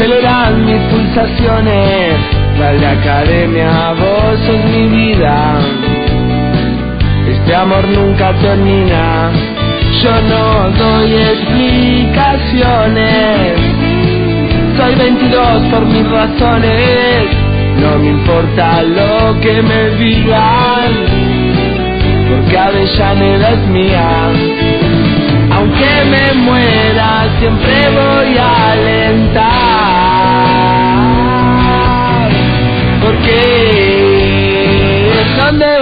aceleran mis pulsaciones. Dale academia, vos sos mi vida. Este amor nunca termina. Yo no doy explicaciones. Soy 22 por mis razones. No me importa lo que me digan. Porque Avellaneda es mía. Aunque me muera, siempre voy a alentar.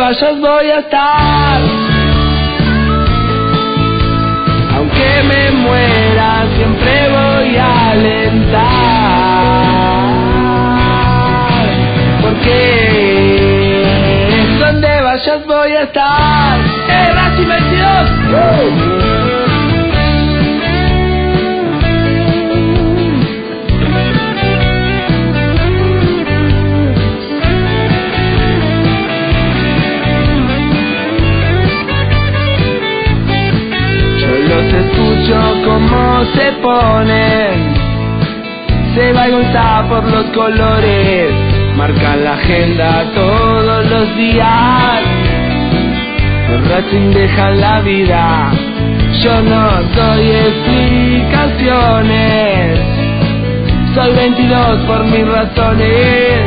Vayas voy a estar. Aunque me muera, siempre voy a alentar. Porque donde vayas voy a estar. ¡Eh, Racing 22! Yo escucho como se ponen. Se va y por los colores. Marcan la agenda todos los días. Los Racing dejan la vida. Yo no doy explicaciones. Soy 22 por mis razones.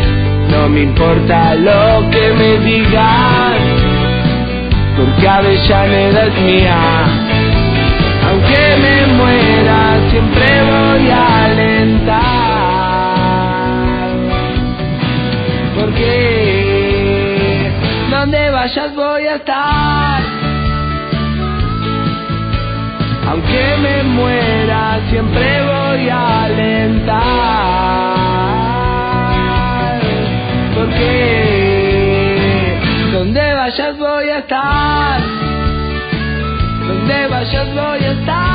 No me importa lo que me digan. Porque Avellaneda es mía. Aunque me muera, siempre voy a alentar. Porque donde vayas voy a estar. Aunque me muera, siempre voy a alentar. Porque donde vayas voy a estar. Donde vayas voy a estar.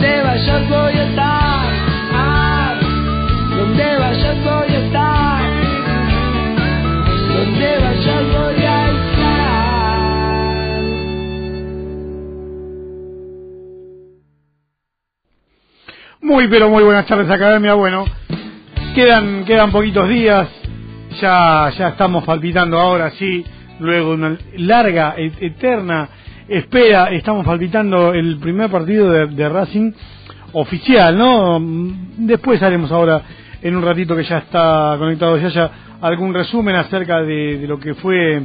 Donde vayas voy estar. Ah, donde vayas voy a estar. Donde vayas voy a estar. Muy, pero muy buenas tardes, Academia. Bueno, quedan, quedan poquitos días. Ya, ya estamos palpitando ahora, sí. Luego una larga, eterna espera, estamos palpitando el primer partido de, de Racing oficial, ¿no? Después haremos ahora, en un ratito que ya está conectado ya, ya algún resumen acerca de, de lo que fue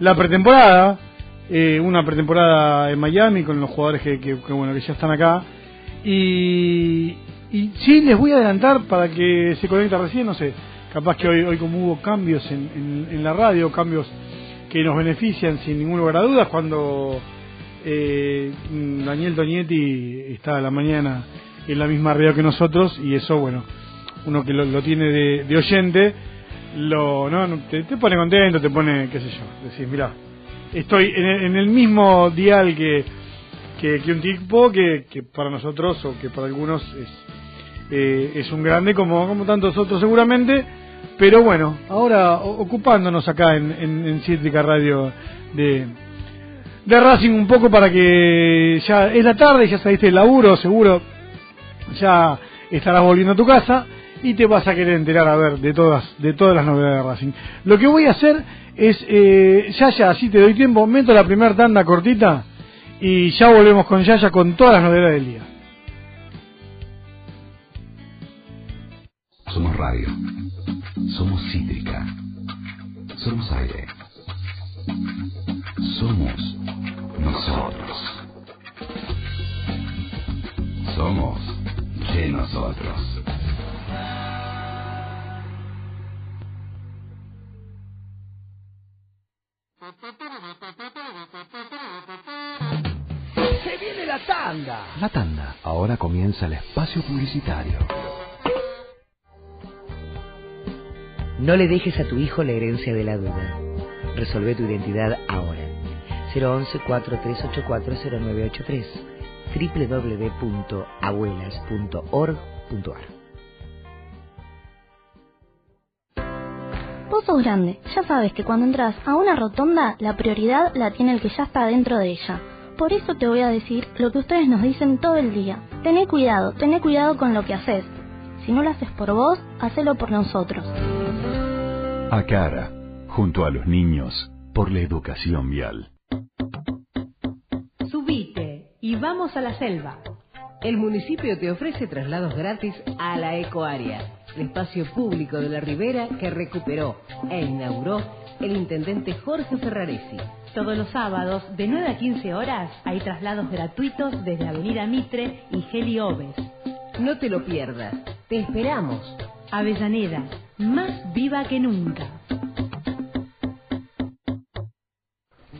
la pretemporada. eh, una pretemporada en Miami con los jugadores que, que- que, bueno que ya están acá y, y sí, les voy a adelantar para que se conecte recién, no sé, capaz que hoy, hoy como hubo cambios en- en la radio, cambios que nos benefician sin ningún lugar a dudas, cuando eh, Daniel Tonietti está a la mañana en la misma radio que nosotros y eso, bueno, uno que lo, lo tiene de, de oyente, lo, no, te, te pone contento, te pone, qué sé yo, decís, mira, estoy en el, en el mismo dial que que, que un tipo que, que para nosotros o que para algunos es, eh, es un grande como, como tantos otros seguramente, pero bueno, ahora ocupándonos acá en, en, en Cítrica Radio de, de Racing un poco para que ya es la tarde, ya saliste del laburo, seguro ya estarás volviendo a tu casa y te vas a querer enterar a ver de todas de todas las novedades de Racing. Lo que voy a hacer es, eh, ya ya, así te doy tiempo, meto la primera tanda cortita y ya volvemos con Yaya con todas las novedades del día. Somos radio. Somos cítrica. Somos aire. Somos nosotros. Somos de nosotros. Se viene la tanda. La tanda. Ahora comienza el espacio publicitario. No le dejes a tu hijo la herencia de la duda. Resolve tu identidad ahora. 011-4384-0983 www.abuelas.org.ar Vos sos grande, ya sabes que cuando entras a una rotonda, la prioridad la tiene el que ya está dentro de ella. Por eso te voy a decir lo que ustedes nos dicen todo el día. Tené cuidado, tené cuidado con lo que haces. Si no lo haces por vos, hacelo por nosotros. ACARA, junto a los niños, por la educación vial. Subite y vamos a la selva. El municipio te ofrece traslados gratis a la Ecoárea, el espacio público de la Ribera que recuperó e inauguró el intendente Jorge Ferraresi. Todos los sábados, de 9 a 15 horas, hay traslados gratuitos desde Avenida Mitre y Geli Oves. No te lo pierdas. Te esperamos. Avellaneda, más viva que nunca.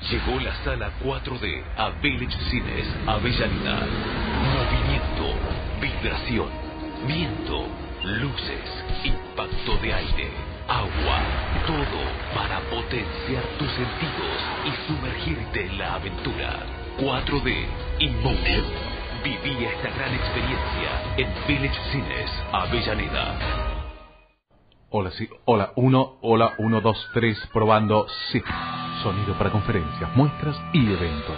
Llegó la sala 4D a Village Cines Avellaneda. Movimiento, vibración, viento, luces, impacto de aire, agua, todo para potenciar tus sentidos y sumergirte en la aventura. 4D Emotion. Viví esta gran experiencia en Village Cines Avellaneda. Hola, sí. Hola, 1, hola, 1, 2, 3, probando. Sí. Sonido para conferencias, muestras y eventos.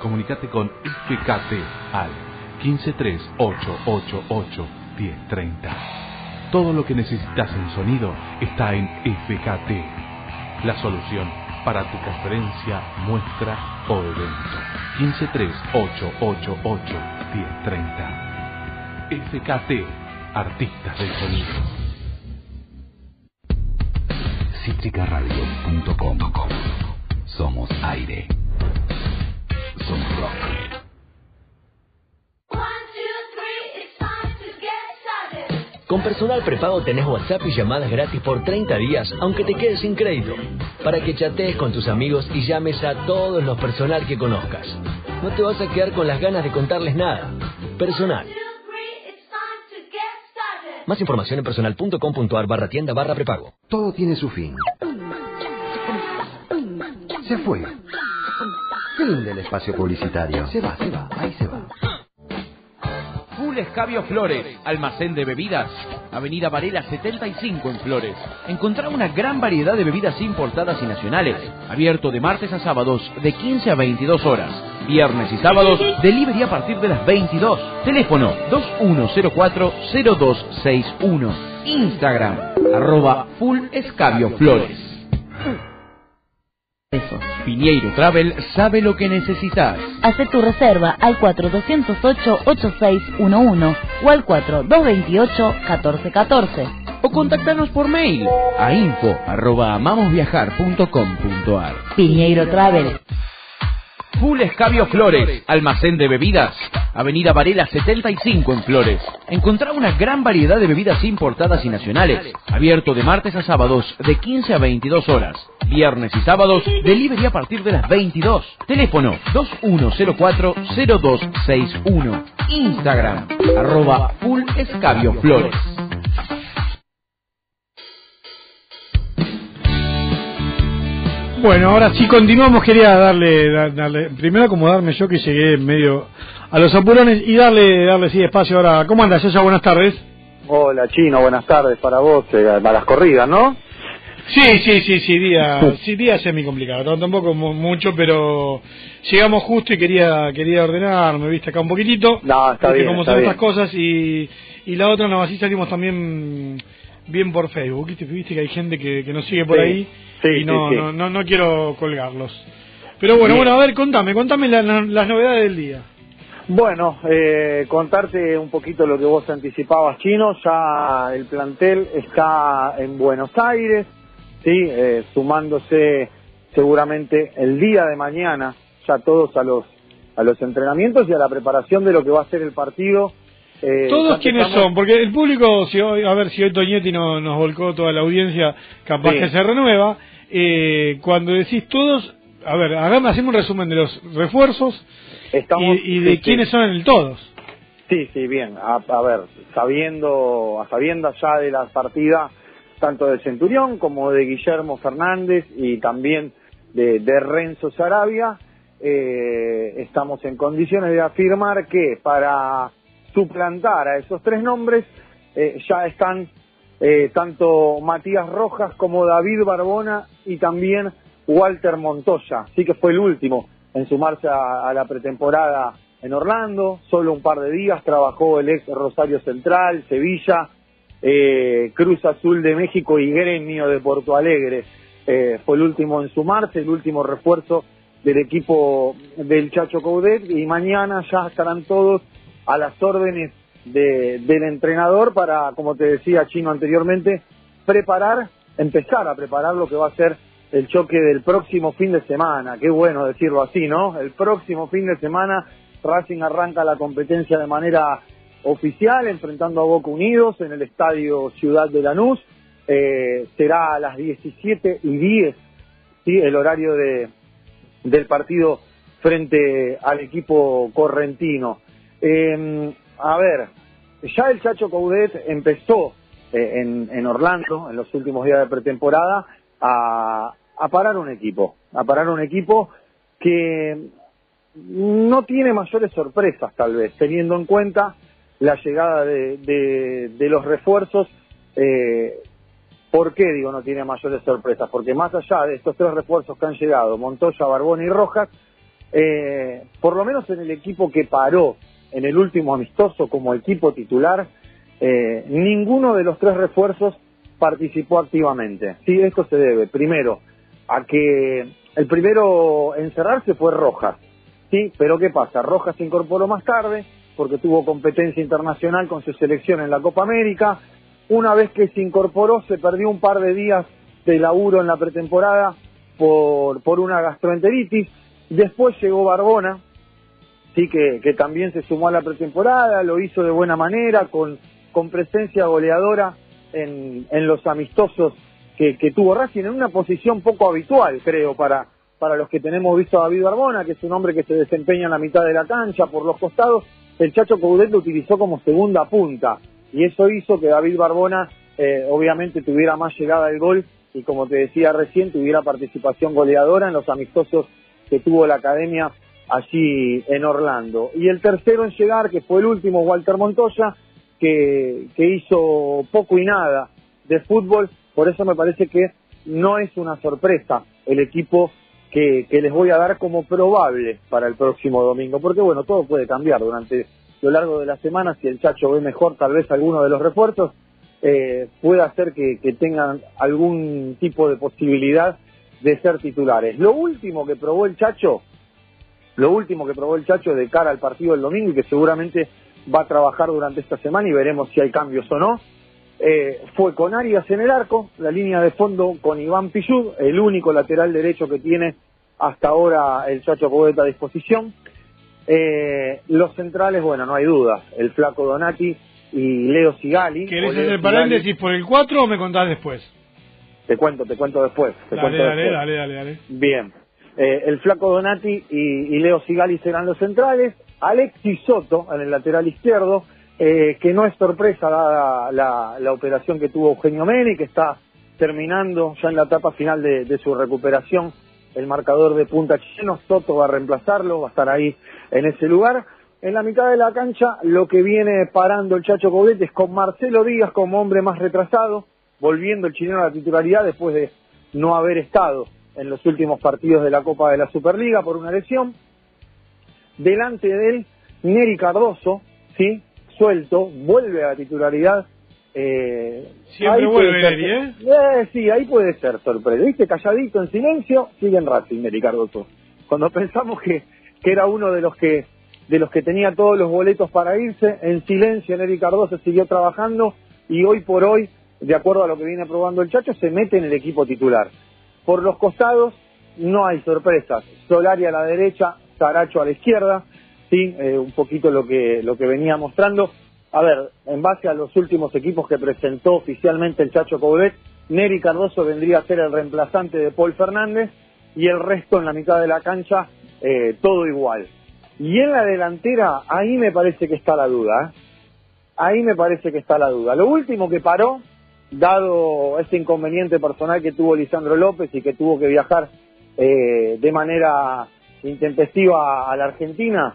Comunicate con FKT al 1538881030. Todo lo que necesitas en sonido está en FKT. La solución para tu conferencia, muestra o evento. 1538881030. FKT, artistas del sonido. Somos aire. Somos rock. Con personal prepago tenés WhatsApp y llamadas gratis por 30 días, aunque te quedes sin crédito. Para que chatees con tus amigos y llames a todos los personal que conozcas. No te vas a quedar con las ganas de contarles nada. Personal. Más información en personal.com.ar barra tienda barra prepago. Todo tiene su fin. Se fue. Fin del espacio publicitario. Se va, se va, ahí se va. Full Escabio Flores, almacén de bebidas, Avenida Varela 75 en Flores. Encontrá una gran variedad de bebidas importadas y nacionales, abierto de martes a sábados de 15 a 22 horas. Viernes y sábados, delivery a partir de las 22. Teléfono 2104-0261. Instagram, arroba Full Escabio Flores. Piñeiro Travel sabe lo que necesitas. Haz tu reserva al 4208-8611 o al 4228-1414. O contactanos por mail a info arroba amamosviajar.com.ar. Piñeiro Travel. Full Escabio Flores, almacén de bebidas, Avenida Varela 75 en Flores. Encontrá una gran variedad de bebidas importadas y nacionales, abierto de martes a sábados de 15 a 22 horas. Viernes y sábados, delivery a partir de las 22. Teléfono 2104-0261. Instagram, arroba Full Escabio Flores. Bueno, ahora sí continuamos. Quería darle, da- darle, primero acomodarme yo que llegué medio a los apurones y darle, darle sí espacio ahora. ¿Cómo andas, Yaya? Buenas tardes. Hola Chino, buenas tardes para vos, eh, a las corridas, ¿no? Sí, sí, sí, sí, día, sí, día semi complicado, tampoco mu- mucho, pero llegamos justo y quería, quería ordenarme, viste, acá un poquitito. No, está bien, está son bien. estas cosas y, y la otra, no, así salimos también bien por Facebook, viste, viste que hay gente que, que nos sigue por Sí, ahí sí, y no, sí, sí. no, no, no quiero colgarlos. Pero bueno, Bien. bueno, a ver, contame, contame la- la- las novedades del día. Bueno, eh, contarte un poquito lo que vos anticipabas, Chino, ya el plantel está en Buenos Aires, sí, eh, sumándose seguramente el día de mañana, ya todos a los a los entrenamientos y a la preparación de lo que va a ser el partido. Eh, ¿Todos quiénes son? Porque el público, si hoy, a ver si hoy Toñetti no- nos volcó toda la audiencia, capaz Sí. que se renueva. Eh, cuando decís todos, a ver, hagamos, hacemos un resumen de los refuerzos Estamos, y, y de sí, sí. quiénes son el todos. Sí, sí, bien. A, a ver, sabiendo, a sabiendas ya de la partida tanto de Centurión como de Guillermo Fernández y también de, de Renzo Sarabia, eh, estamos en condiciones de afirmar que para suplantar a esos tres nombres eh, ya están eh, tanto Matías Rojas como David Barbona y también Walter Montoya. Sí que fue el último en sumarse a, a la pretemporada en Orlando, solo un par de días trabajó el ex Rosario Central, Sevilla, eh, Cruz Azul de México y Gremio de Porto Alegre. Eh, fue el último en sumarse, el último refuerzo del equipo del Chacho Coudet y mañana ya estarán todos a las órdenes de- del entrenador para, como te decía Chino anteriormente, preparar, empezar a preparar lo que va a ser el choque del próximo fin de semana. Qué bueno decirlo así, ¿no? El próximo fin de semana Racing arranca la competencia de manera oficial, enfrentando a Boca Unidos en el estadio Ciudad de Lanús. Eh, será a las 17 y 10, ¿sí? el horario de, del partido frente al equipo correntino. Eh, a ver, ya el Chacho Coudet empezó eh, en, en Orlando, en los últimos días de pretemporada, a, parar un equipo, a parar un equipo que no tiene mayores sorpresas tal vez, teniendo en cuenta la llegada de, de- de los refuerzos. Eh, ¿Por qué digo no tiene mayores sorpresas? Porque más allá de estos tres refuerzos que han llegado, Montoya, Barbón y Rojas, eh, por lo menos en el equipo que paró en el último amistoso como equipo titular, eh, ninguno de los tres refuerzos participó activamente. Sí, esto se debe, primero, a que el primero en cerrarse fue Rojas. Sí, pero ¿qué pasa? Rojas se incorporó más tarde porque tuvo competencia internacional con su selección en la Copa América. Una vez que se incorporó, se perdió un par de días de laburo en la pretemporada por, por una gastroenteritis. Después llegó Barbona, sí que, que también se sumó a la pretemporada, lo hizo de buena manera, con, presencia goleadora en, los amistosos que, que tuvo Racing, en una posición poco habitual, creo, para, para los que tenemos visto a David Barbona, que es un hombre que se desempeña en la mitad de la cancha, por los costados, el Chacho Coudet lo utilizó como segunda punta, y eso hizo que David Barbona eh, obviamente tuviera más llegada al gol, y como te decía recién, tuviera participación goleadora en los amistosos que tuvo la academia allí en Orlando. Y el tercero en llegar, que fue el último, Walter Montoya, que, que hizo poco y nada de fútbol, por eso me parece que no es una sorpresa el equipo que, que les voy a dar como probable para el próximo domingo, porque bueno, todo puede cambiar durante lo largo de la semana, si el Chacho ve mejor tal vez alguno de los refuerzos, eh, puede hacer que, que tengan algún tipo de posibilidad de ser titulares. Lo último que probó el Chacho, lo último que probó el Chacho de cara al partido del domingo y que seguramente va a trabajar durante esta semana y veremos si hay cambios o no, eh, fue con Arias en el arco, la línea de fondo con Iván Pillud, el único lateral derecho que tiene hasta ahora el Chacho Coudet a disposición. Eh, los centrales, bueno, no hay duda, el flaco Donati y Leo Sigali. ¿Querés Leo hacer Sigali. paréntesis por el 4 o me contás después? Te cuento, te cuento después. Te Dale, cuento dale, después. dale, dale, dale. Bien. Eh, el flaco Donati y, Leo Sigali serán los centrales. Alexis Soto en el lateral izquierdo, eh, que no es sorpresa dada la, la operación que tuvo Eugenio Meni, que está terminando ya en la etapa final de, su recuperación. El marcador de punta chileno, Soto va a reemplazarlo, va a estar ahí en ese lugar. En la mitad de la cancha, lo que viene parando el Chacho Coudet es con Marcelo Díaz como hombre más retrasado, volviendo el chileno a la titularidad después de no haber estado en los últimos partidos de la Copa de la Superliga por una lesión. Delante de él, Neri Cardoso, ¿sí? Suelto, vuelve a la titularidad. Eh, Siempre vuelve Neri, ¿eh? Eh, Sí, ahí puede ser sorpresa. ¿Viste? Calladito, en silencio, sigue en Racing, Neri Cardoso. Cuando pensamos que, que era uno de los que de los que tenía todos los boletos para irse, en silencio Neri Cardoso siguió trabajando y hoy por hoy, de acuerdo a lo que viene probando el Chacho, se mete en el equipo titular. Por los costados no hay sorpresas. Solari a la derecha, Saracho a la izquierda, sí, Eh, un poquito lo que lo que venía mostrando. A ver, en base a los últimos equipos que presentó oficialmente el Chacho Coudet, Neri Cardoso vendría a ser el reemplazante de Paul Fernández y el resto en la mitad de la cancha eh, todo igual. Y en la delantera, ahí me parece que está la duda. ¿eh? Ahí me parece que está la duda. Lo último que paró, dado este inconveniente personal que tuvo Lisandro López y que tuvo que viajar eh, de manera intempestiva a la Argentina,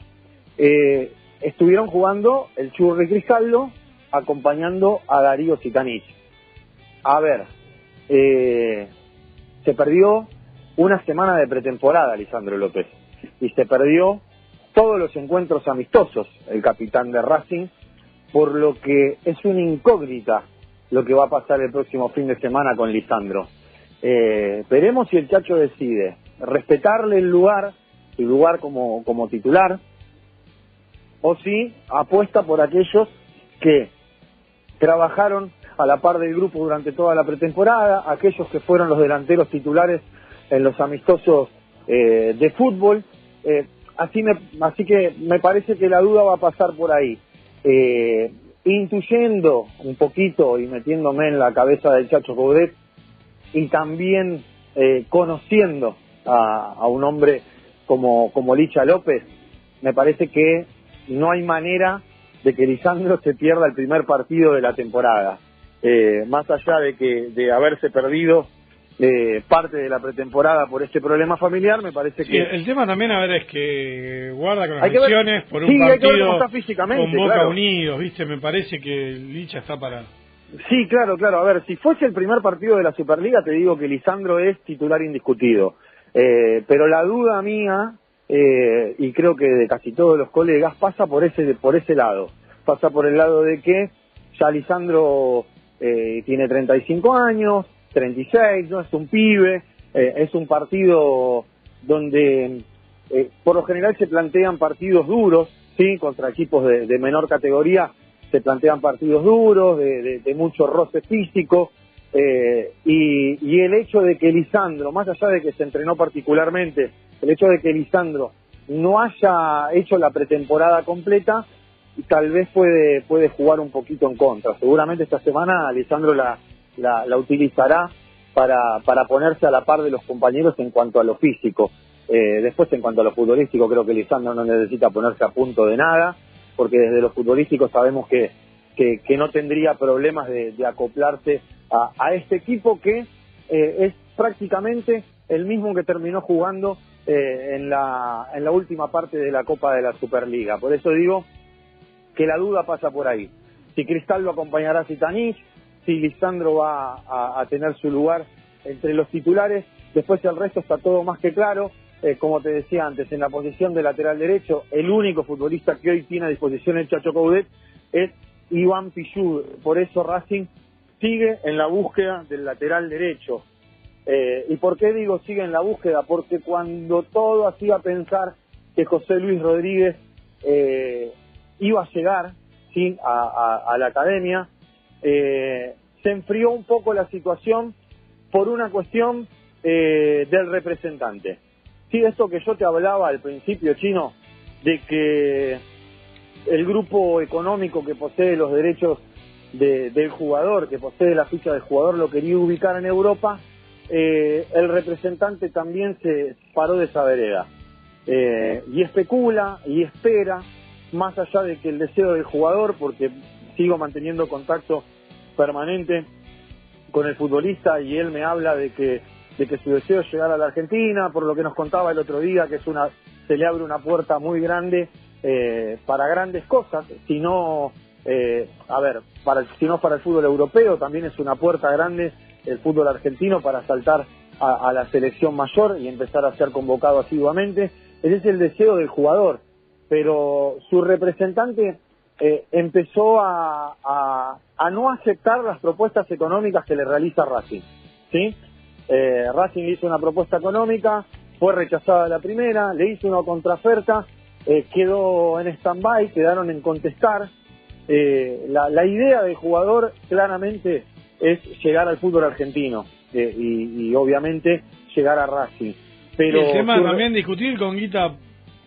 eh, estuvieron jugando el Churri Cristaldo acompañando a Darío Sitanich. A ver, eh, se perdió una semana de pretemporada Lisandro López y se perdió todos los encuentros amistosos el capitán de Racing, por lo que es una incógnita lo que va a pasar el próximo fin de semana con Lisandro. Eh, veremos si el Chacho decide respetarle el lugar, su lugar como, como titular, o si apuesta por aquellos que trabajaron a la par del grupo durante toda la pretemporada, aquellos que fueron los delanteros titulares en los amistosos eh, de fútbol. Eh, así, me, así que me parece que la duda va a pasar por ahí. Eh, intuyendo un poquito y metiéndome en la cabeza del Chacho Coudet y también eh, conociendo a, a, un hombre como, como Licha López, me parece que no hay manera de que Lisandro se pierda el primer partido de la temporada. Eh, más allá de que de haberse perdido eh, parte de la pretemporada por este problema familiar, me parece Sí, que el tema también, a ver, es que guarda con las ver- lesiones por un sí, partido cómo está físicamente, con Boca claro. Unidos, ¿viste? Me parece que Licha está para... Sí, claro, claro. A ver, si fuese el primer partido de la Superliga, te digo que Lisandro es titular indiscutido. Eh, pero la duda mía, eh, y creo que de casi todos los colegas, pasa por ese, por ese lado. Pasa por el lado de que ya Lisandro eh, tiene 35 años, 36, no es un pibe, eh, es un partido donde eh, por lo general se plantean partidos duros, sí, contra equipos de, de menor categoría se plantean partidos duros, de, de- de mucho roce físico, eh, y, el hecho de que Lisandro, más allá de que se entrenó particularmente, el hecho de que Lisandro no haya hecho la pretemporada completa, tal vez puede, puede jugar un poquito en contra. Seguramente esta semana Lisandro la, la, la utilizará para, para ponerse a la par de los compañeros en cuanto a lo físico. Eh, después, en cuanto a lo futbolístico, creo que Lisandro no necesita ponerse a punto de nada, porque desde lo futbolístico sabemos que, que, no tendría problemas de, acoplarse a, a este equipo que eh, es prácticamente el mismo que terminó jugando eh, en, la, en la última parte de la Copa de la Superliga. Por eso digo que la duda pasa por ahí. Si Cristal lo acompañará a Zitanich, si Lisandro va a, tener su lugar entre los titulares, después el resto está todo más que claro. Eh, como te decía antes, en la posición de lateral derecho, el único futbolista que hoy tiene a disposición el Chacho Coudet es Iván Pichud. Por eso Racing sigue en la búsqueda del lateral derecho. Eh, ¿Y por qué digo sigue en la búsqueda? Porque cuando todo hacía pensar que José Luis Rodríguez eh, iba a llegar ¿sí? a la academia, eh, se enfrió un poco la situación por una cuestión eh, del representante. Sí, esto que yo te hablaba al principio, Chino, de que el grupo económico que posee los derechos de- del jugador, que posee la ficha del jugador, lo quería ubicar en Europa, eh, el representante también se paró de esa vereda. Eh, y especula y espera, más allá de que el deseo del jugador, porque sigo manteniendo contacto permanente con el futbolista y él me habla de que de que su deseo es llegar a la Argentina, por lo que nos contaba el otro día, que es una se le abre una puerta muy grande eh, para grandes cosas, si no, eh, a ver, para, si no para el fútbol europeo, también es una puerta grande el fútbol argentino para saltar a, a la selección mayor y empezar a ser convocado asiduamente. Ese es el deseo del jugador, pero su representante eh, empezó a, a, a no aceptar las propuestas económicas que le realiza Racing, ¿sí? Eh, Racing le hizo una propuesta económica, fue rechazada la primera, le hizo una contraoferta, eh, quedó en stand-by, quedaron en contestar. Eh, la, la idea del jugador claramente es llegar al fútbol argentino eh, y, y obviamente llegar a Racing. Pero el tema también discutir con Guita,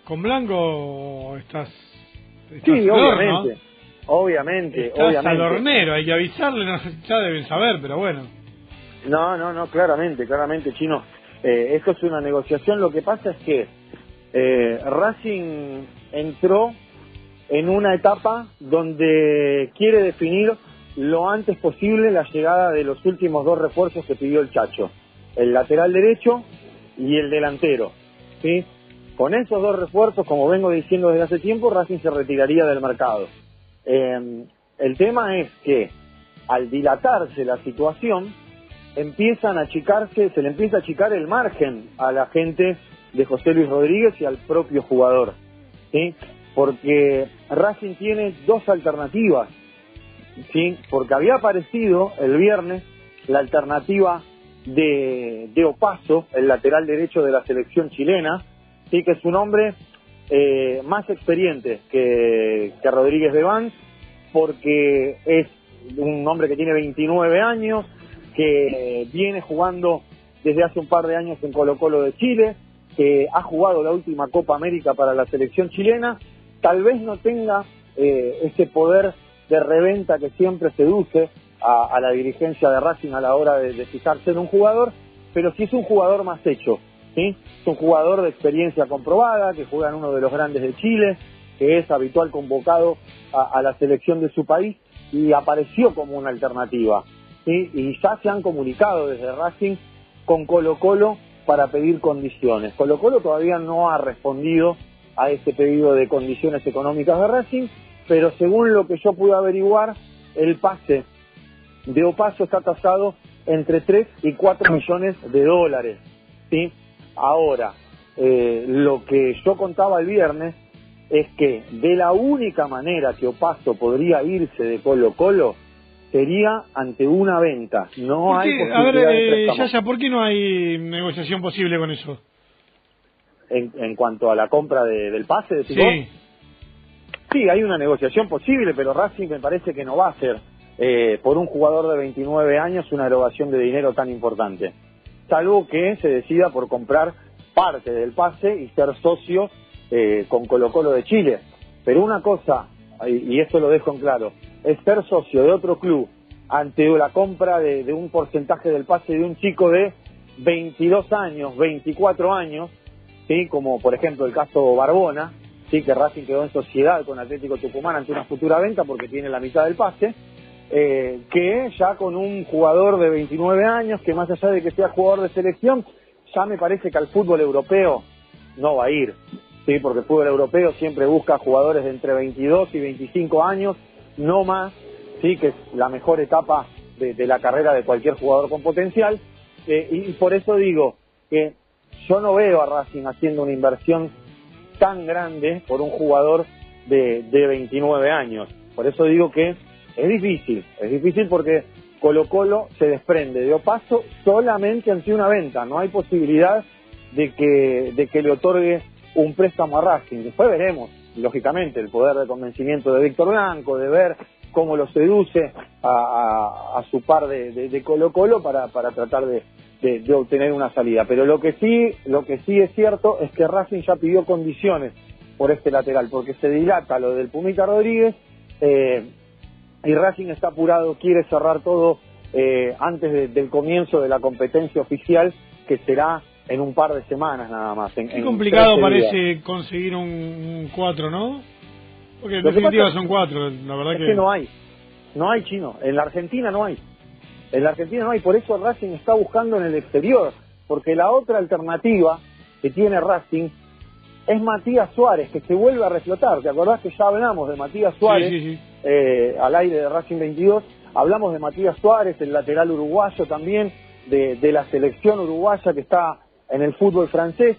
con Blanco, estás... estás Sí, flor, ¿no? obviamente, obviamente, Estás obviamente. al hornero, hay que avisarle, no ya deben saber, pero bueno. No, no, no, claramente, claramente, Chino. Eh, esto es una negociación, lo que pasa es que eh, Racing entró en una etapa donde quiere definir lo antes posible la llegada de los últimos dos refuerzos que pidió el Chacho, el lateral derecho y el delantero. ¿sí? Con esos dos refuerzos, como vengo diciendo desde hace tiempo, Racing se retiraría del mercado. Eh, el tema es que al dilatarse la situación, empiezan a achicarse, se le empieza a achicar el margen a la gente de José Luis Rodríguez y al propio jugador. ¿sí? Porque Racing tiene dos alternativas. ¿sí? Porque había aparecido el viernes la alternativa de, de Opaso, el lateral derecho de la selección chilena, sí que es un hombre eh, más experiente que, Rodríguez de Vance, porque es un hombre que tiene 29 años, que viene jugando desde hace un par de años en Colo Colo de Chile, que ha jugado la última Copa América para la selección chilena, tal vez no tenga eh, ese poder de reventa que siempre seduce a, a, la dirigencia de Racing a la hora de, de, fijarse en un jugador, pero sí es un jugador más hecho, ¿sí? es un jugador de experiencia comprobada, que juega en uno de los grandes de Chile, que es habitual convocado a, la selección de su país y apareció como una alternativa. Y ya se han comunicado desde Racing con Colo Colo para pedir condiciones. Colo Colo todavía no ha respondido a ese pedido de condiciones económicas de Racing, pero según lo que yo pude averiguar, el pase de Opaso está tasado entre 3 y 4 millones de dólares. ¿sí? Ahora, eh, lo que yo contaba el viernes es que de la única manera que Opaso podría irse de Colo Colo sería ante una venta. No hay A ver, eh, Yaya, ¿por qué no hay negociación posible con eso? En, en cuanto a la compra de, del pase, de Sí. Sí, hay una negociación posible, pero Racing me parece que no va a ser eh, por un jugador de 29 años una erogación de dinero tan importante. Salvo que se decida por comprar parte del pase y ser socio eh, con Colo Colo de Chile. Pero una cosa, y, esto lo dejo en claro, es ser socio de otro club ante la compra de, de un porcentaje del pase de un chico de 22 años, 24 años, ¿sí? como por ejemplo el caso Barbona, sí que Racing quedó en sociedad con Atlético Tucumán ante una futura venta porque tiene la mitad del pase, eh, que ya con un jugador de 29 años, que más allá de que sea jugador de selección, ya me parece que al fútbol europeo no va a ir, sí, porque el fútbol europeo siempre busca jugadores de entre 22 y 25 años, no más, sí, que es la mejor etapa de, la carrera de cualquier jugador con potencial, eh, y, y por eso digo que yo no veo a Racing haciendo una inversión tan grande por un jugador de, de 29 años. Por eso digo que es difícil, es difícil porque Colo Colo se desprende de Opaso solamente ante una venta, no hay posibilidad de que, de que le otorgue un préstamo a Racing. Después veremos, lógicamente, el poder de convencimiento de Víctor Blanco, de ver cómo lo seduce a, su par de, de, Colo Colo para, para tratar de, de, de, obtener una salida. Pero lo que sí, lo que sí es cierto es que Racing ya pidió condiciones por este lateral, porque se dilata lo del Pumita Rodríguez, eh, y Racing está apurado, quiere cerrar todo eh, antes de, del comienzo de la competencia oficial, que será en un par de semanas nada más. En, Qué complicado parece conseguir un 4, ¿no? Porque en definitiva son cuatro, la verdad es que... que no hay, no hay chino, en la Argentina no hay. En la Argentina no hay, por eso Racing está buscando en el exterior, porque la otra alternativa que tiene Racing es Matías Suárez, que se vuelve a reflotar. ¿Te acordás que ya hablamos de Matías Suárez Sí, sí, sí. Eh, al aire de Racing 22? Hablamos de Matías Suárez, el lateral uruguayo también, de, la selección uruguaya que está en el fútbol francés,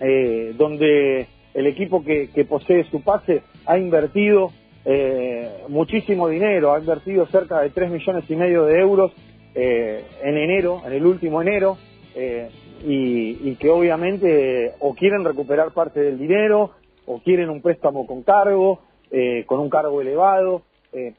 eh, donde el equipo que, posee su pase ha invertido eh, muchísimo dinero, ha invertido cerca de 3 millones y medio de euros eh, en enero, en el último enero, eh, y, y, que obviamente o quieren recuperar parte del dinero, o quieren un préstamo con cargo, eh, con un cargo elevado. Eh,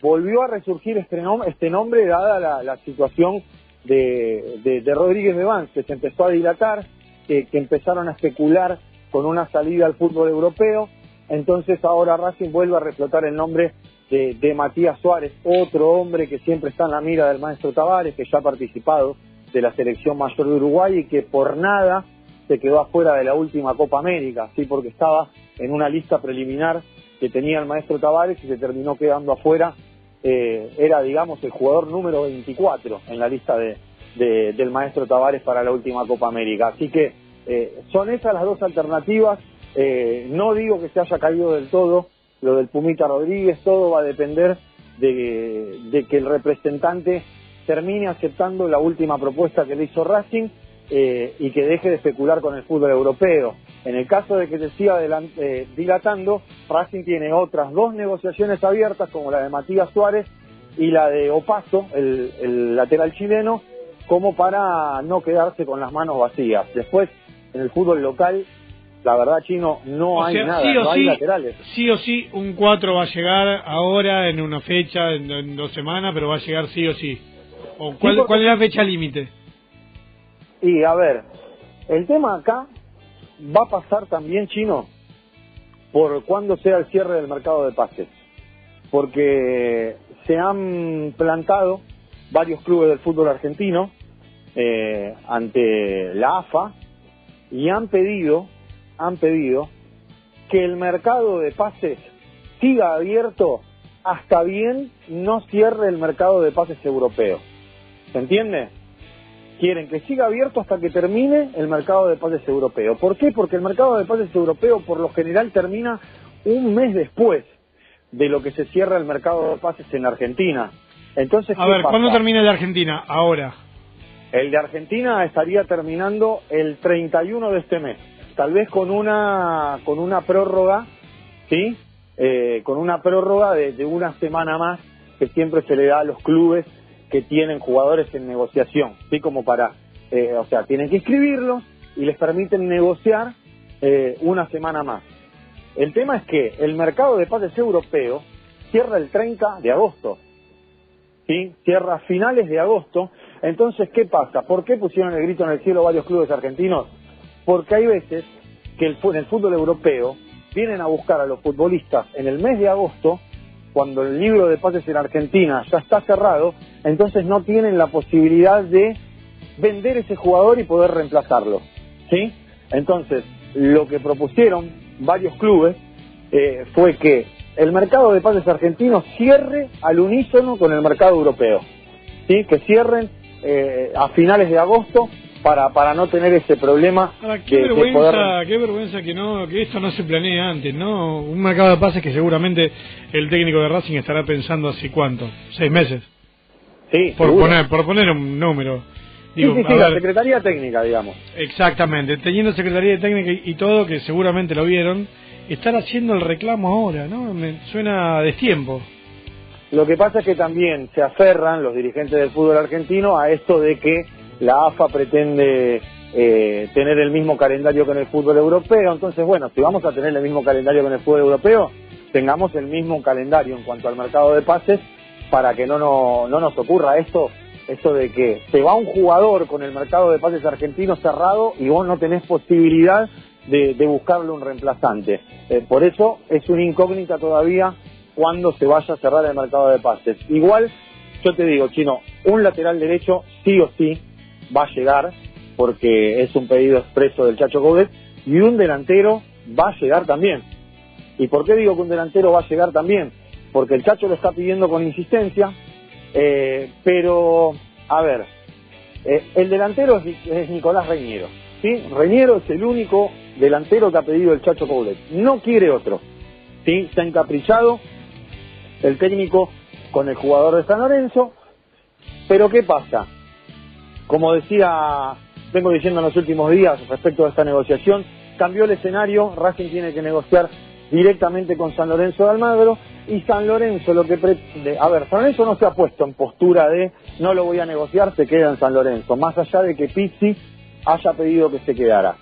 volvió a resurgir este, nom este nombre dada la, la situación de, de, Rodríguez de Vance, que se empezó a dilatar, que, que empezaron a especular con una salida al fútbol europeo, entonces ahora Racing vuelve a reflotar el nombre de, de, Matías Suárez, otro hombre que siempre está en la mira del maestro Tavares, que ya ha participado de la selección mayor de Uruguay y que por nada se quedó afuera de la última Copa América, sí, porque estaba en una lista preliminar que tenía el maestro Tavares y se terminó quedando afuera. Eh, era, digamos, el jugador número 24 en la lista de, de- del maestro Tavares para la última Copa América. Así que eh, son esas las dos alternativas. Eh, no digo que se haya caído del todo lo del Pumita Rodríguez, todo va a depender de, de que el representante termine aceptando la última propuesta que le hizo Racing eh, y que deje de especular con el fútbol europeo. En el caso de que se siga eh, dilatando, Racing tiene otras dos negociaciones abiertas, como la de Matías Suárez y la de Opaso, el, el lateral chileno, como para no quedarse con las manos vacías. Después, en el fútbol local, la verdad, Chino, no O hay sea, nada, sí o no hay sí, laterales. sí o sí, un 4 va a llegar ahora en una fecha, en, en dos semanas, pero va a llegar sí o sí. ¿O cuál, porque- cuál es la fecha límite? Y a ver, el tema acá va a pasar también, Chino, por cuando sea el cierre del mercado de pases. Porque se han plantado varios clubes del fútbol argentino eh, ante la AFA y han pedido, han pedido que el mercado de pases siga abierto hasta bien no cierre el mercado de pases europeo. ¿Se entiende? Quieren que siga abierto hasta que termine el mercado de pases europeo. ¿Por qué? Porque el mercado de pases europeo por lo general termina un mes después de lo que se cierra el mercado de pases en Argentina. Entonces, A ¿qué ver, pasa? ¿cuándo termina el de Argentina? Ahora. El de Argentina estaría terminando el 31 de este mes, tal vez con una con una prórroga, ¿sí? Eh, con una prórroga de, de una semana más que siempre se le da a los clubes que tienen jugadores en negociación, ¿sí? Como para, eh, o sea, tienen que inscribirlos y les permiten negociar eh, una semana más. El tema es que el mercado de pases europeo cierra el 30 de agosto. ¿sí? Cierra a finales de agosto. Entonces, ¿qué pasa? ¿Por qué pusieron el grito en el cielo varios clubes argentinos? Porque hay veces que el, en el fútbol europeo vienen a buscar a los futbolistas en el mes de agosto, cuando el libro de pases en Argentina ya está cerrado, entonces no tienen la posibilidad de vender ese jugador y poder reemplazarlo. ¿sí? Entonces, lo que propusieron varios clubes eh, fue que el mercado de pases argentino cierre al unísono con el mercado europeo. ¿sí? Que cierren eh, a finales de agosto para, para no tener ese problema Ahora, qué de, de vergüenza, poder... qué vergüenza que no, que esto no se planee antes, ¿no? Un mercado de pases que seguramente el técnico de Racing estará pensando hace cuánto, seis meses. Sí, Por seguro. poner, por poner un número. Sí, Digo, sí, a sí, la ver, Secretaría Técnica, digamos. exactamente, teniendo Secretaría de Técnica y, y todo, que seguramente lo vieron, estar haciendo el reclamo ahora, ¿no? Me suena a destiempo. Lo que pasa es que también se aferran los dirigentes del fútbol argentino a esto de que la AFA pretende eh, tener el mismo calendario que en el fútbol europeo. Entonces, bueno, si vamos a tener el mismo calendario que en el fútbol europeo, tengamos el mismo calendario en cuanto al mercado de pases para que no, no, no nos ocurra esto, esto de que se va un jugador con el mercado de pases argentino cerrado y vos no tenés posibilidad de, de buscarle un reemplazante. Eh, por eso es una incógnita todavía cuando se vaya a cerrar el mercado de pases. Igual, yo te digo, Chino, un lateral derecho sí o sí va a llegar, porque es un pedido expreso del Chacho Coudet, y un delantero va a llegar también. ¿Y por qué digo que un delantero va a llegar también? Porque el Chacho lo está pidiendo con insistencia, eh, pero, a ver, eh, el delantero es, Ni- es Nicolás Reñero, ¿sí? Reñero es el único delantero que ha pedido el Chacho Coudet, no quiere otro, ¿sí? Se ha encaprichado el técnico con el jugador de San Lorenzo, pero ¿qué pasa? Como decía, vengo diciendo en los últimos días respecto a esta negociación, cambió el escenario, Racing tiene que negociar directamente con San Lorenzo de Almagro y San Lorenzo lo que pretende, a ver, San Lorenzo no se ha puesto en postura de no lo voy a negociar, se queda en San Lorenzo, más allá de que Pizzi haya pedido que se quedara.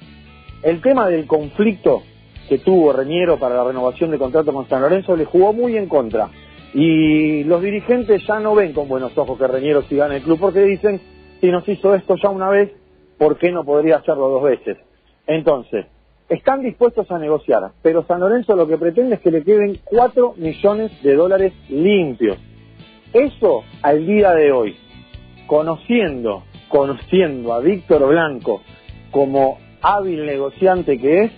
El tema del conflicto que tuvo Reñero para la renovación de contrato con San Lorenzo le jugó muy en contra. Y los dirigentes ya no ven con buenos ojos que Reñero siga en el club porque dicen, si nos hizo esto ya una vez, ¿por qué no podría hacerlo dos veces? Entonces, están dispuestos a negociar, pero San Lorenzo lo que pretende es que le queden 4 millones de dólares limpios. Eso al día de hoy, conociendo conociendo a Víctor Blanco como hábil negociante que es,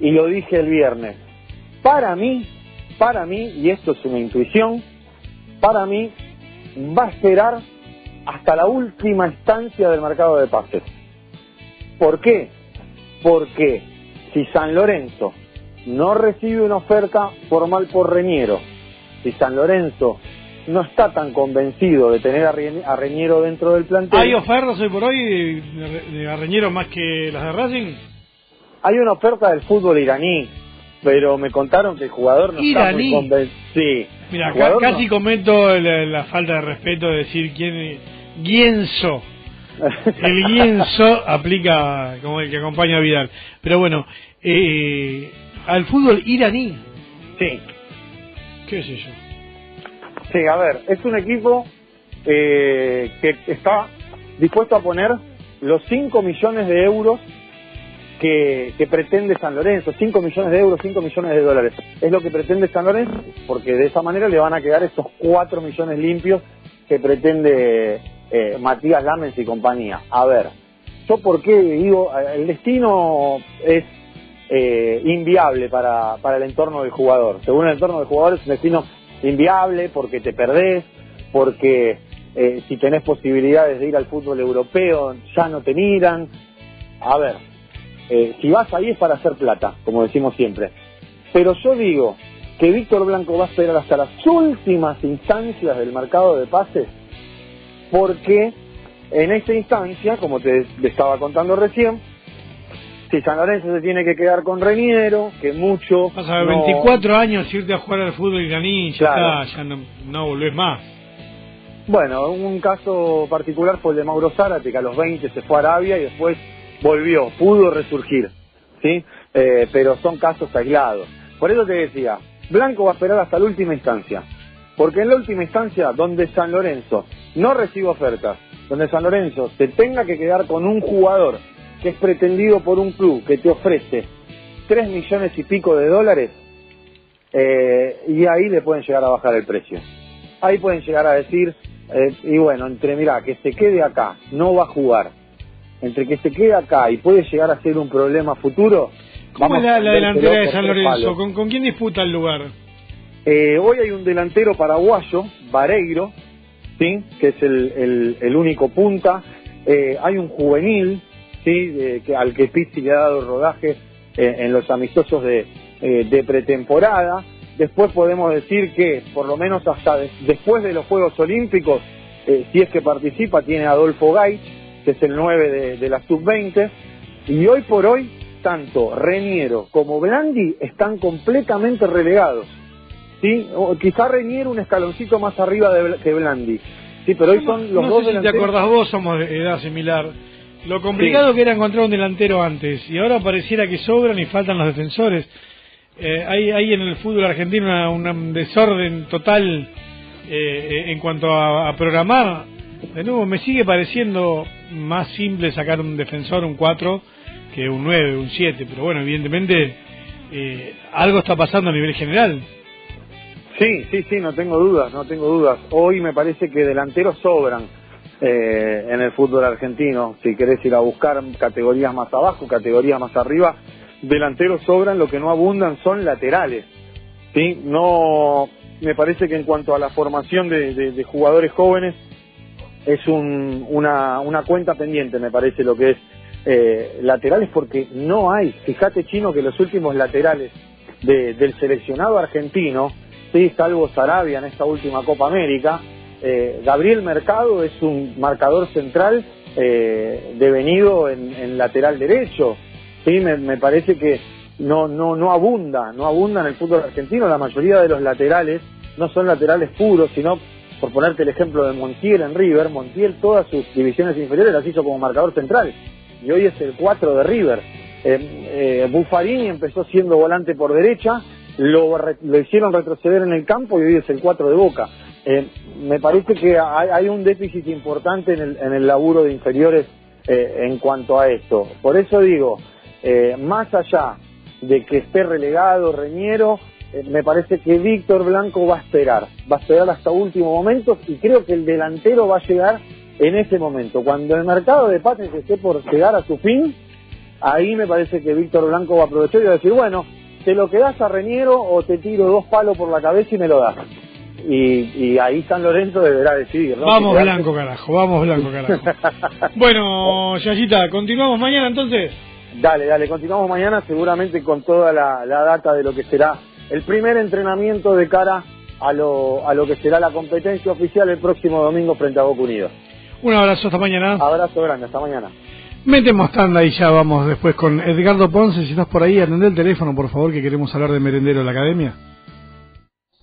y lo dije el viernes, para mí, para mí, y esto es una intuición, para mí va a esperar hasta la última instancia del mercado de pases. ¿Por qué? Porque si San Lorenzo no recibe una oferta formal por Reñero, si San Lorenzo no está tan convencido de tener a, Re- a Reñero dentro del plantel, ¿Hay ofertas hoy por hoy de, de Arreñero más que las de Racing? hay una oferta del fútbol iraní, pero me contaron que el jugador no está muy ¿Iraní? convencido. Sí, Mira, el ca- jugador no- casi comento la, la falta de respeto de decir quién Guienzo. El Guienzo aplica como el que acompaña a Vidal. Pero bueno, eh, al fútbol iraní. Sí. ¿Qué sé yo? Sí, a ver, es un equipo eh, que está dispuesto a poner los 5 millones de euros que, que pretende San Lorenzo, 5 millones de euros, 5 millones de dólares. Es lo que pretende San Lorenzo, porque de esa manera le van a quedar esos 4 millones limpios que pretende eh, Matías Lamens y compañía. A ver, yo por qué digo, eh, el destino es eh, inviable para, para el entorno del jugador. Según el entorno del jugador es un destino inviable porque te perdés, porque eh, si tenés posibilidades de ir al fútbol europeo ya no te miran. A ver, eh, si vas ahí es para hacer plata, como decimos siempre. Pero yo digo que Víctor Blanco va a esperar hasta las últimas instancias del mercado de pases porque en esta instancia, como te, te estaba contando recién, si San Lorenzo se tiene que quedar con Reniero, que mucho... Vas a ver, no- 24 años irte a jugar al fútbol iraní, ya Claro. está, ya no, no volvés más. Bueno, un caso particular fue el de Mauro Zárate, que a los 20 se fue a Arabia y después volvió, pudo resurgir, ¿sí? Eh, pero son casos aislados. Por eso te decía, Blanco va a esperar hasta la última instancia, porque en la última instancia, donde San Lorenzo no recibe ofertas, donde San Lorenzo se tenga que quedar con un jugador que es pretendido por un club que te ofrece 3 millones y pico de dólares, eh, y ahí le pueden llegar a bajar el precio. Ahí pueden llegar a decir, eh, y bueno, entre mira, que se quede acá, no va a jugar, entre que se quede acá y puede llegar a ser un problema futuro. ¿Cómo es la, la delantera de San Lorenzo? ¿Con, con quién disputa el lugar? Eh, hoy hay un delantero paraguayo, Vareiro, ¿sí? que es el, el- único punta. Eh, hay un juvenil, ¿sí? Que, al que Pizzi le ha dado rodaje eh, en los amistosos de, eh, de pretemporada. Después podemos decir que, por lo menos hasta de- después de los Juegos Olímpicos, si es que participa, tiene Adolfo Gaich, que es el 9 de, de la Sub-20. Y hoy por hoy, tanto Reniero como Blandi están completamente relegados. ¿Sí? O quizá Reniero un escaloncito más arriba de, que Blandi. Sí, pero hoy son los no dos sé si te acordás vos, somos de edad similar. Lo complicado que era encontrar un delantero antes, y ahora pareciera que sobran y faltan los defensores. Eh, hay, hay en el fútbol argentino un desorden total eh, en cuanto a, a programar. De nuevo, me sigue pareciendo más simple sacar un defensor, un 4, que un 9, un 7, pero bueno, evidentemente eh, algo está pasando a nivel general. Sí, sí, sí, no tengo dudas, no tengo dudas. Hoy me parece que delanteros sobran eh, en el fútbol argentino. Si querés ir a buscar categorías más abajo, categorías más arriba, delanteros sobran, lo que no abundan son laterales. Sí, no, me parece que en cuanto a la formación de, de- jugadores jóvenes es un- una, una cuenta pendiente, me parece lo que es eh, laterales, porque no hay. Fíjate, chino, que los últimos laterales de- del seleccionado argentino, sí, salvo Sarabia en esta última Copa América, eh, Gabriel Mercado es un marcador central eh, devenido en, lateral derecho. Sí, me, me parece que no, no, no abunda, no abunda en el fútbol argentino. La mayoría de los laterales no son laterales puros, sino, por ponerte el ejemplo de Montiel en River, Montiel todas sus divisiones inferiores las hizo como marcador central. Y hoy es el 4 de River. Eh, eh, Buffarini empezó siendo volante por derecha, lo, lo hicieron retroceder en el campo y hoy es el 4 de Boca. Eh, me parece que hay, hay un déficit importante en el, en el laburo de inferiores eh, en cuanto a esto. Por eso digo, eh, más allá de que esté relegado Reñero, eh, me parece que Víctor Blanco va a esperar, va a esperar hasta último momento y creo que el delantero va a llegar en ese momento. Cuando el mercado de pases esté por llegar a su fin, ahí me parece que Víctor Blanco va a aprovechar y va a decir, bueno, te lo quedas a Reñero o te tiro dos palos por la cabeza y me lo das. Y, y ahí San Lorenzo deberá decidir. ¿no? Vamos Si blanco, carajo, vamos blanco, carajo. bueno, Yayita, continuamos mañana entonces. Dale, dale, continuamos mañana seguramente con toda la, la data de lo que será el primer entrenamiento de cara a lo, a lo que será la competencia oficial el próximo domingo frente a Boca Unidos. Un abrazo, hasta mañana. Abrazo grande, hasta mañana. Metemos tanda y ya vamos después con Edgardo Ponce. Si estás por ahí, atendé el teléfono, por favor, que queremos hablar de merendero de la academia.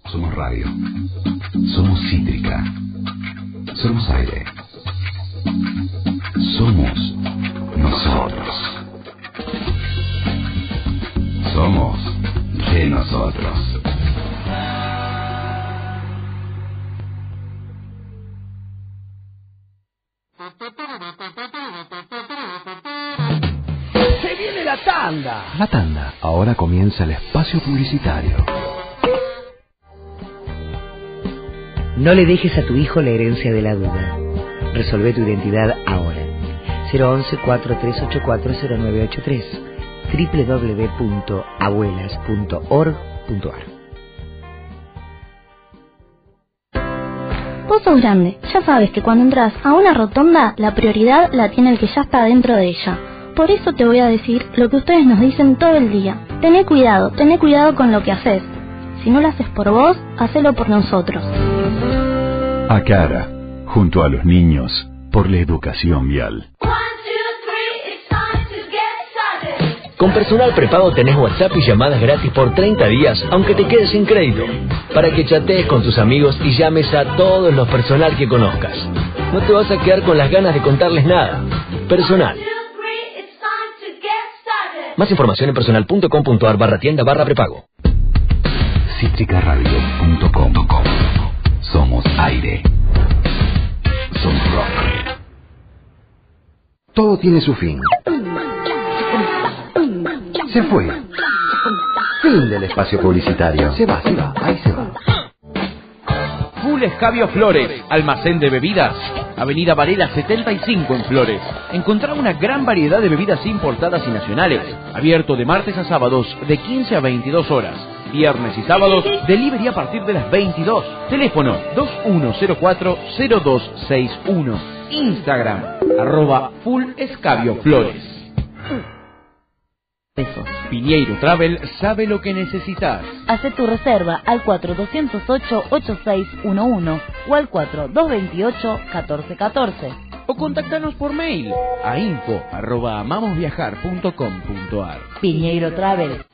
Somos radio. Somos cítrica. Somos aire. Somos nosotros. Somos de nosotros. Tanda! La tanda. Ahora comienza el espacio publicitario. No le dejes a tu hijo la herencia de la duda. Resolve tu identidad ahora. 011-4384-0983 www.abuelas.org.ar Vos sos grande, ya sabes que cuando entras a una rotonda, la prioridad la tiene el que ya está dentro de ella. Por eso te voy a decir lo que ustedes nos dicen todo el día. Tené cuidado, tené cuidado con lo que haces. Si no lo haces por vos, hacelo por nosotros. Acara, junto a los niños, por la educación vial. Con personal prepago tenés WhatsApp y llamadas gratis por 30 días, aunque te quedes sin crédito. Para que chatees con tus amigos y llames a todos los personal que conozcas. No te vas a quedar con las ganas de contarles nada. Personal. Más información en personal.com.ar barra tienda barra prepago. Cítricaradio.com Somos aire. Somos rock. Todo tiene su fin. Se fue. Fin del espacio publicitario. Se va, se va, ahí se va. Full Escabio Flores, almacén de bebidas. Avenida Varela 75 en Flores. Encontrá una gran variedad de bebidas importadas y nacionales. Abierto de martes a sábados de 15 a 22 horas. Viernes y sábados, delivery a partir de las 22. Teléfono 2104-0261. Instagram, arroba Full Escabio. Piñeiro Travel sabe lo que necesitas. Hace tu reserva al 4208-8611 o al 4228-1414. O contáctanos por mail a info arroba amamosviajar.com.ar. Piñeiro Travel.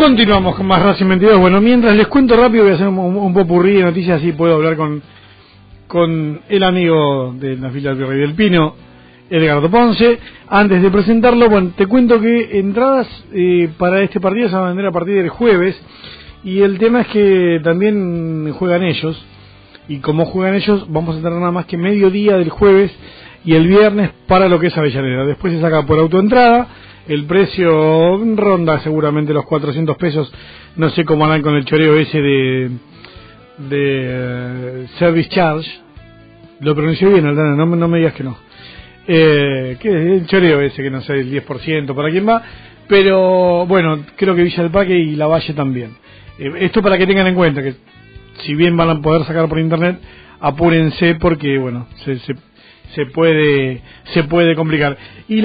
Continuamos con más Racing 22. Bueno, mientras les cuento rápido, voy a hacer un, un, popurrí de noticias, así puedo hablar con, con el amigo de la fila del Rey del Pino, Edgardo Ponce. Antes de presentarlo, bueno, te cuento que entradas eh, para este partido se van a vender a partir del jueves. Y el tema es que también juegan ellos. Y como juegan ellos, vamos a tener nada más que mediodía del jueves y el viernes para lo que es Avellaneda. Después se saca por autoentrada. El precio ronda seguramente los 400 pesos. No sé cómo andan con el choreo ese de, de eh, Service Charge. Lo pronuncié bien, Aldana, no, me- no me digas que no. Eh, ¿Qué es el choreo ese que no sé, el 10% para quién va? Pero bueno, creo que Villa del Parque y La Valle también. Eh, esto para que tengan en cuenta que si bien van a poder sacar por internet, apúrense porque bueno, se, se, se puede se puede complicar. Y la